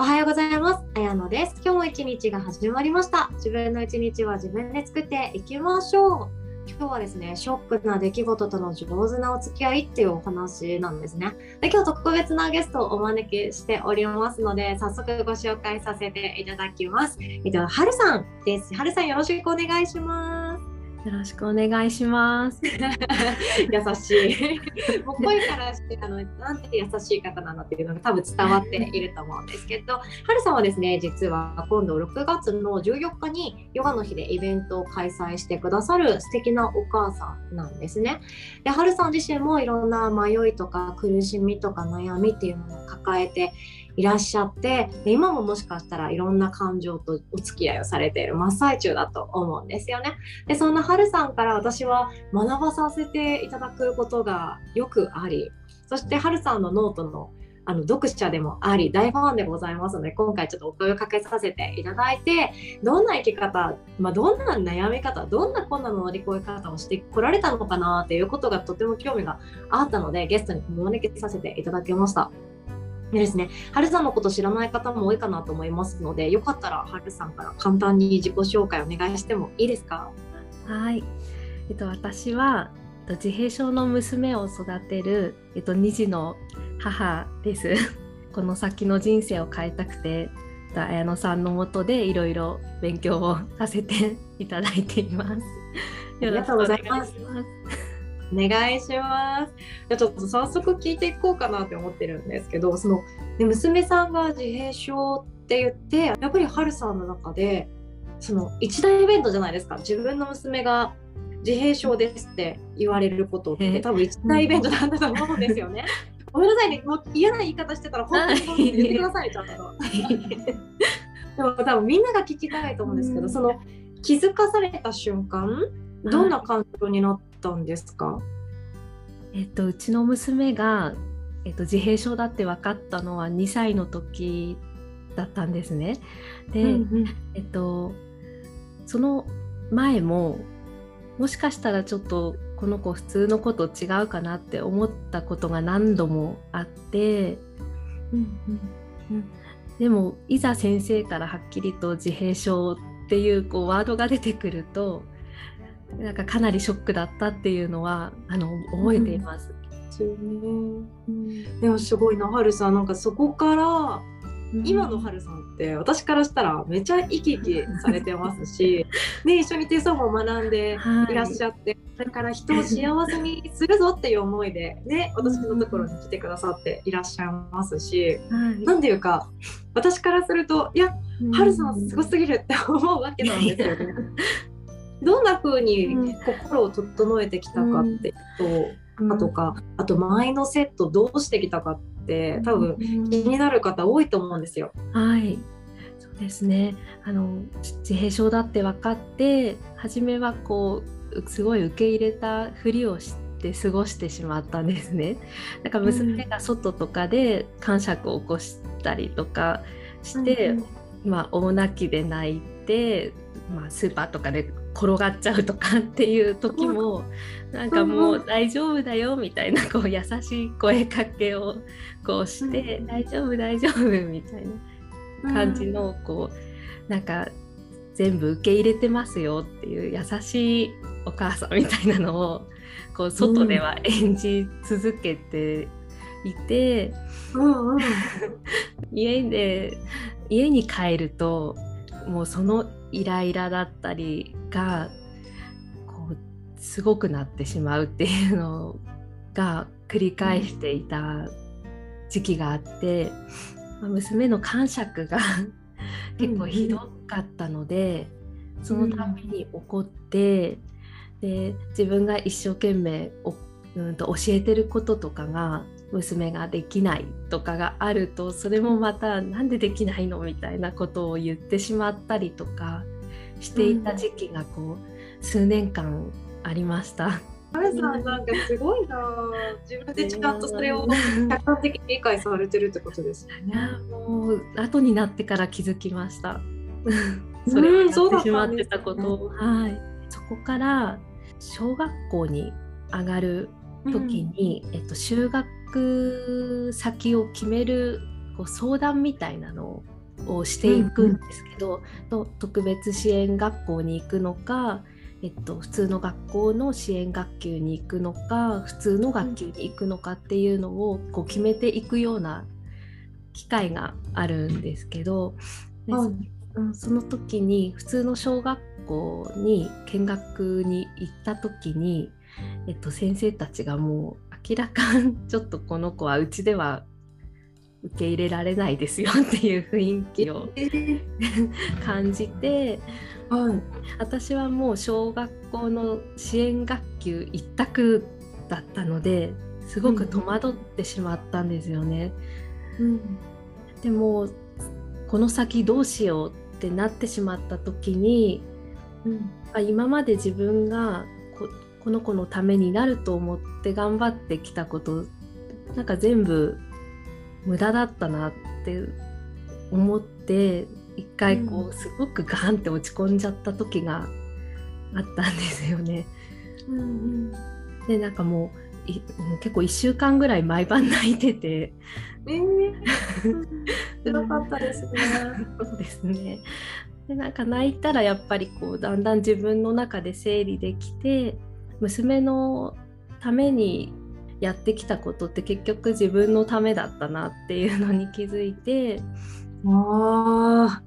おはようございます。あやのです。今日も一日が始まりました。自分の一日は自分で作っていきましょう。今日はですね、ショックな出来事との上手なお付き合いっていうお話なんですね。で今日特別なゲストをお招きしておりますので、早速ご紹介させていただきます。えっと、はるさんです。はるさんよろしくお願いします。よろしくお願いします。優しい。もう声からしてあのなんて優しい方なのっていうのが多分伝わっていると思うんですけど、はるさんはですね、実は今度6月の14日にヨガの日でイベントを開催してくださる素敵なお母さんなんですね。で、はるさん自身もいろんな迷いとか苦しみとか悩みっていうものを抱えていらっしゃってで今ももしかしたらいろんな感情とお付き合いをされている真っ最中だと思うんですよね。でそんなはるさんから私は学ばさせていただくことがよくありそしてはるさんのノートのあの読者でもあり大ファンでございますので今回ちょっとお声をかけさせていただいてどんな生き方、まあ、どんな悩み方どんな困難の乗り越え方をしてこられたのかなっていうことがとても興味があったのでゲストにお招きさせていただきました。でですね、はるさんのこと知らない方も多いかなと思いますので、よかったらはるさんから簡単に自己紹介お願いしてもいいですか？はい。えっと、私は、自閉症の娘を育てる、えっと、2児の母です。この先の人生を変えたくて、綾野さんのもとでいろいろ勉強をさせていただいています。よろしくお願いします。お願いします。じゃちょっと早速聞いていこうかなって思ってるんですけど、その、ね、娘さんが自閉症って言って、やっぱりはるさんの中で、その一大イベントじゃないですか。自分の娘が自閉症ですって言われることって多分一大イベントなんだと思うんですよね。ごめんなさいね、もう嫌な言い方してたら本当に言ってください、ちゃんと。でも多分みんなが聞きたいと思うんですけど、その気づかされた瞬間、どんな感情になったんですか、えっと、うちの娘が、えっと、自閉症だって分かったのは2歳の時だったんですね。で、うんうん、えっと、その前ももしかしたらちょっとこの子普通の子と違うかなって思ったことが何度もあって、うんうんうん、でもいざ先生からはっきりと自閉症っていうこうワードが出てくるとなんかかなりショックだったっていうのはあの覚えています。うん。うん、でもすごいなはるさん。なんかそこから、うん、今のはるさんって私からしたらめちゃ生き生きされてますし、ね、一緒に手相も学んでい。らっしゃって、はい、だから人を幸せにするぞっていう思いで、ね、私のところに来てくださっていらっしゃいますし、はい、なんていうか私からするといや、はるさんすごすぎるって思うわけなんですよね。どんな風に心を整えてきたかっていうと、うん、あとかあとマインドセットどうしてきたかって多分気になる方多いと思うんですよ。はい。そうですね。あの自閉症だって分かって初めはこうすごい受け入れたふりをして過ごしてしまったんですね。だから娘が外とかで感触を起こしたりとかして、うん、まあ大泣きで泣いて、まあ、スーパーとかで転がっちゃうとかっていう時もなんかもう大丈夫だよみたいなこう優しい声かけをこうして大丈夫大丈夫みたいな感じのこうなんか全部受け入れてますよっていう優しいお母さんみたいなのをこう外では演じ続けていて、家で家に帰るともうそのイライラだったりがこうすごくなってしまうっていうのが繰り返していた時期があって、ま娘の感触が結構ひどかったので、そのたびに怒って、で自分が一生懸命お、うん、と教えてることとかが娘ができないとかがあるとそれもまた何でできないのみたいなことを言ってしまったりとかしていた時期がこう、うん、数年間ありました。あれさんなんかすごいな自分でちゃんとそれを客観的に理解されてるってことですね。もう後になってから気づきました。それをやってしまってたことを、はい。そこから小学校に上がる時に、うん、えっと、修学先を決めるこう相談みたいなのをしていくんですけど、と特別支援学校に行くのか、えっと、普通の学校の支援学級に行くのか普通の学級に行くのかっていうのをこう決めていくような機会があるんですけど、でうんその時に普通の小学校に見学に行った時に、えっと、先生たちがもう明らかにちょっとこの子はうちでは受け入れられないですよっていう雰囲気を感じて、はい、私はもう小学校の支援学級一択だったのですごく戸惑ってしまったんですよね。うん、でもこの先どうしようってなってしまった時に、うん、今まで自分がここの子のためになると思って頑張ってきたことなんか全部無駄だったなって思って一回こうすごくガンって落ち込んじゃった時があったんですよね。うんうん、でなんかもう結構1週間ぐらい毎晩泣いてて。えー、辛かったですね。そうですね。でなんか泣いたらやっぱりこうだんだん自分の中で整理できて娘のためにやってきたことって結局自分のためだったなっていうのに気づいて。ああ、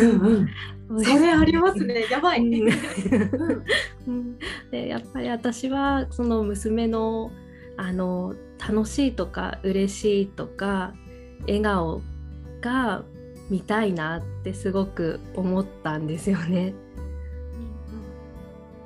うんうん、それありますね。やばい、うん、でやっぱり私はその娘のあの楽しいとか嬉しいとか笑顔が見たいなってすごく思ったんですよね。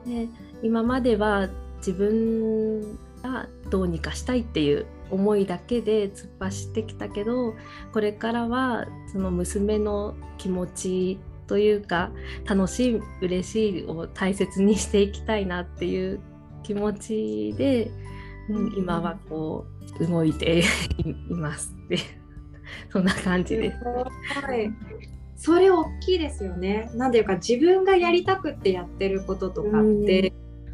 で今までは自分がどうにかしたいっていう思いだけで突っ走ってきたけどこれからはその娘の気持ちというか楽しい嬉しいを大切にしていきたいなっていう気持ちで、うん、今はこう動いて いますって そんな感じです。はいそれ大きいですよね。なんていうか自分がやりたくってやってることとかって、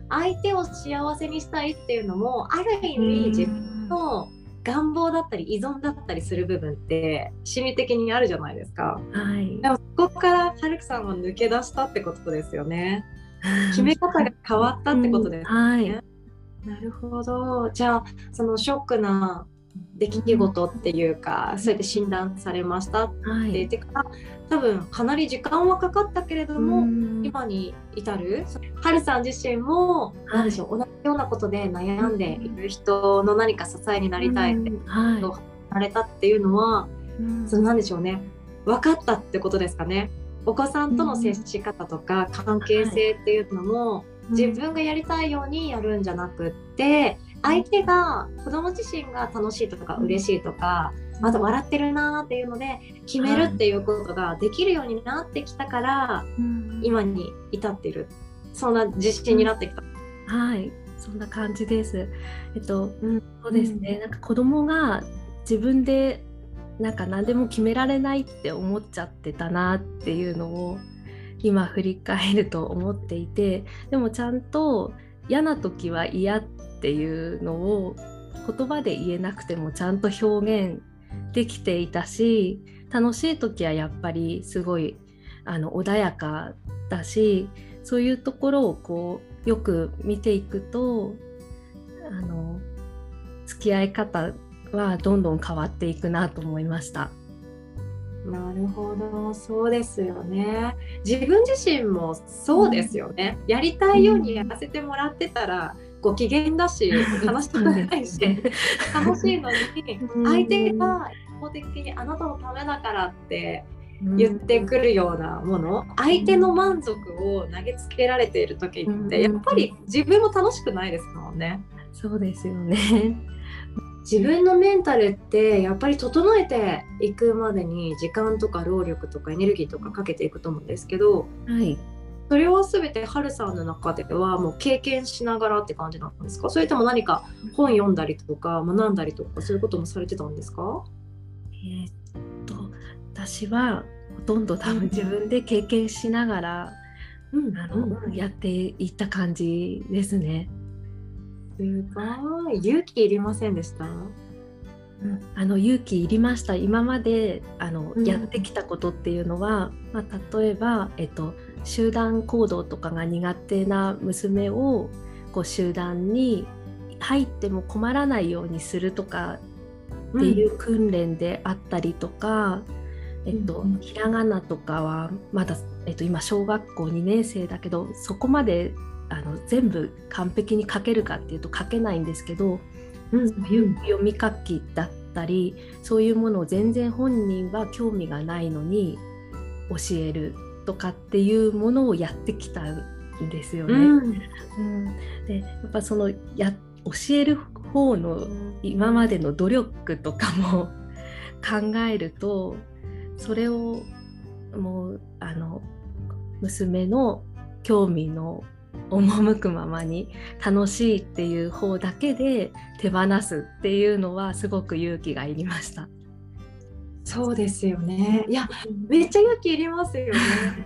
相手を幸せにしたいっていうのもある意味自分の願望だったり依存だったりする部分って心理的にあるじゃないですか。はい、でもそこからはるくさんは抜け出したってことですよね。決め方が変わったってことですね。はい、なるほど。じゃあそのショックな出来事っていうか、うん、そうやって診断されましたって言ってから、はい、多分かなり時間はかかったけれども、うん、今に至るはるさん自身も何でしょう、同じようなことで悩んでいる人の何か支えになりたいって言われたっていうのは、その何でしょうね分かったってことですかね。お子さんとの接し方とか関係性っていうのも、自分がやりたいようにやるんじゃなくって相手が子供自身が楽しいとか嬉しいとかまだ笑ってるなっていうので決めるっていうことができるようになってきたから、今に至ってる。そんな自信になってきた。はい。そんな感じです。えっと、うん、そうですね、なんか子供が自分でなんか何でも決められないって思っちゃってたなっていうのを今振り返ると思っていてでもちゃんと嫌な時は嫌っていうのを言葉で言えなくてもちゃんと表現できていたし楽しい時はやっぱりすごいあの穏やかだしそういうところをこうよく見ていくとあの付き合い方はどんどん変わっていくなと思いました。なるほどそうですよね。自分自身もそうですよね、うん、やりたいようにやらせてもらってたら、ご機嫌だし楽しくないし、楽しいのに相手が一方的にあなたのためだからって言ってくるようなもの、相手の満足を投げつけられている時ってやっぱり自分も楽しくないですもんね。そうですよね自分のメンタルってやっぱり整えていくまでに時間とか労力とかエネルギーとかかけていくと思うんですけど、はい、それは全てはるさんの中ではもう経験しながらって感じなんですか？それとも何か本読んだりとか学んだりとかそういうこともされてたんですか？えー、っと私はほとんど多分自分で経験しながら、うん、あの、うん、やっていった感じですね。すごい。勇気いりませんでした？あの勇気いりました。今まであの、うん。やってきたことっていうのは、まあ、例えば、えっと、集団行動とかが苦手な娘をこう集団に入っても困らないようにするとかっていう訓練であったりとか、えっとうんひらがなとかはまだ、えっと、今小学校2年生だけどそこまであの全部完璧に書けるかっていうと書けないんですけど、うん。そういう読み書きだったりそういうものを全然本人は興味がないのに教えるとかっていうものをやってきたんですよね。うん。うん。でやっぱそのや教える方の今までの努力とかも 考えるとそれをもうあの娘の興味の赴くままに楽しいっていう方だけで手放すっていうのはすごく勇気がいりました。そうですよね。いや、めっちゃ勇気いりますよね。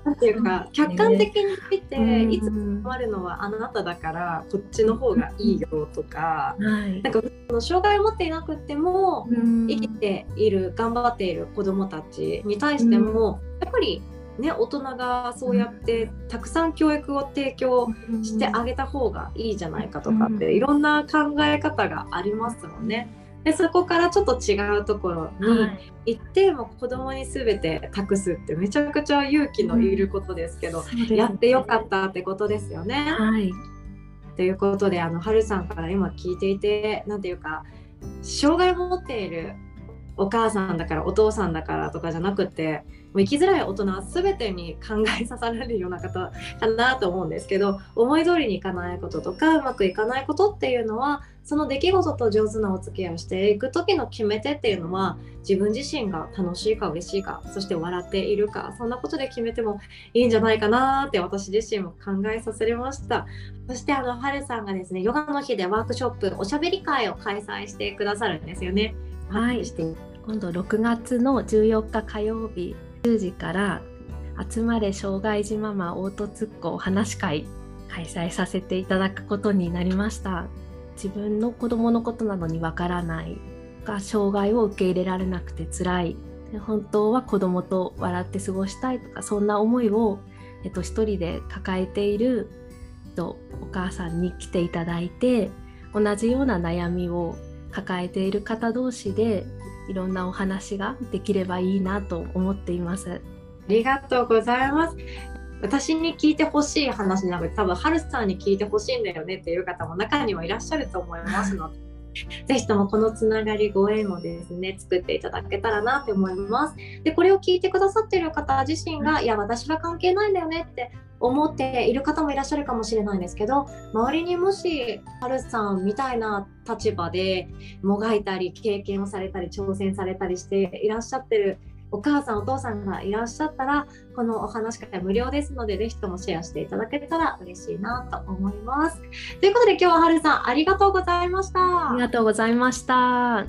なんていうか、客観的に見て、いつも困るのはあなただから、こっちの方がいいよとか。はいなんか、その障害を持っていなくても、うん生きている、頑張っている子どもたちに対しても、やっぱり。ね、大人がそうやってたくさん教育を提供してあげた方がいいじゃないかとかって、うんいろんな考え方がありますもんね。でそこからちょっと違うところにはい行っても子供に全て託すってめちゃくちゃ勇気のいることですけど、やってよかったってことですよね。はいということであの春さんから今聞いていてなんていうか障害を持っているお母さんだからお父さんだからとかじゃなくてもう生きづらい大人は全てに考えさせられるような方かなと思うんですけど思い通りにいかないこととかうまくいかないことっていうのはその出来事と上手なお付き合いをしていく時の決め手っていうのは自分自身が楽しいか嬉しいかそして笑っているかそんなことで決めてもいいんじゃないかなって私自身も考えさせれました。そしてあの春さんがですねヨガの日でワークショップおしゃべり会を開催してくださるんですよね。はい。今度6月の14日火曜日10時から集まれ障害児ママオートツッコお話し会開催させていただくことになりました。自分の子供のことなのにわからない。が障害を受け入れられなくて辛い。本当は子供と笑って過ごしたいとかそんな思いを、えっと、一人で抱えている、と、お母さんに来ていただいて同じような悩みを抱えている方同士でいろんなお話ができればいいなと思っています。ありがとうございます。私に聞いてほしい話なので多分春さんに聞いてほしいんだよねっていう方も中にはいらっしゃると思いますので ぜひともこのつながりご縁をですね作っていただけたらなって思います。でこれを聞いてくださっている方自身がいや私は関係ないんだよねって思っている方もいらっしゃるかもしれないんですけど周りにもし春さんみたいな立場でもがいたり経験をされたり挑戦されたりしていらっしゃってるお母さんお父さんがいらっしゃったらこのお話し会無料ですのでぜひともシェアしていただけたら嬉しいなと思います。ということで今日は春さんありがとうございました。ありがとうございました。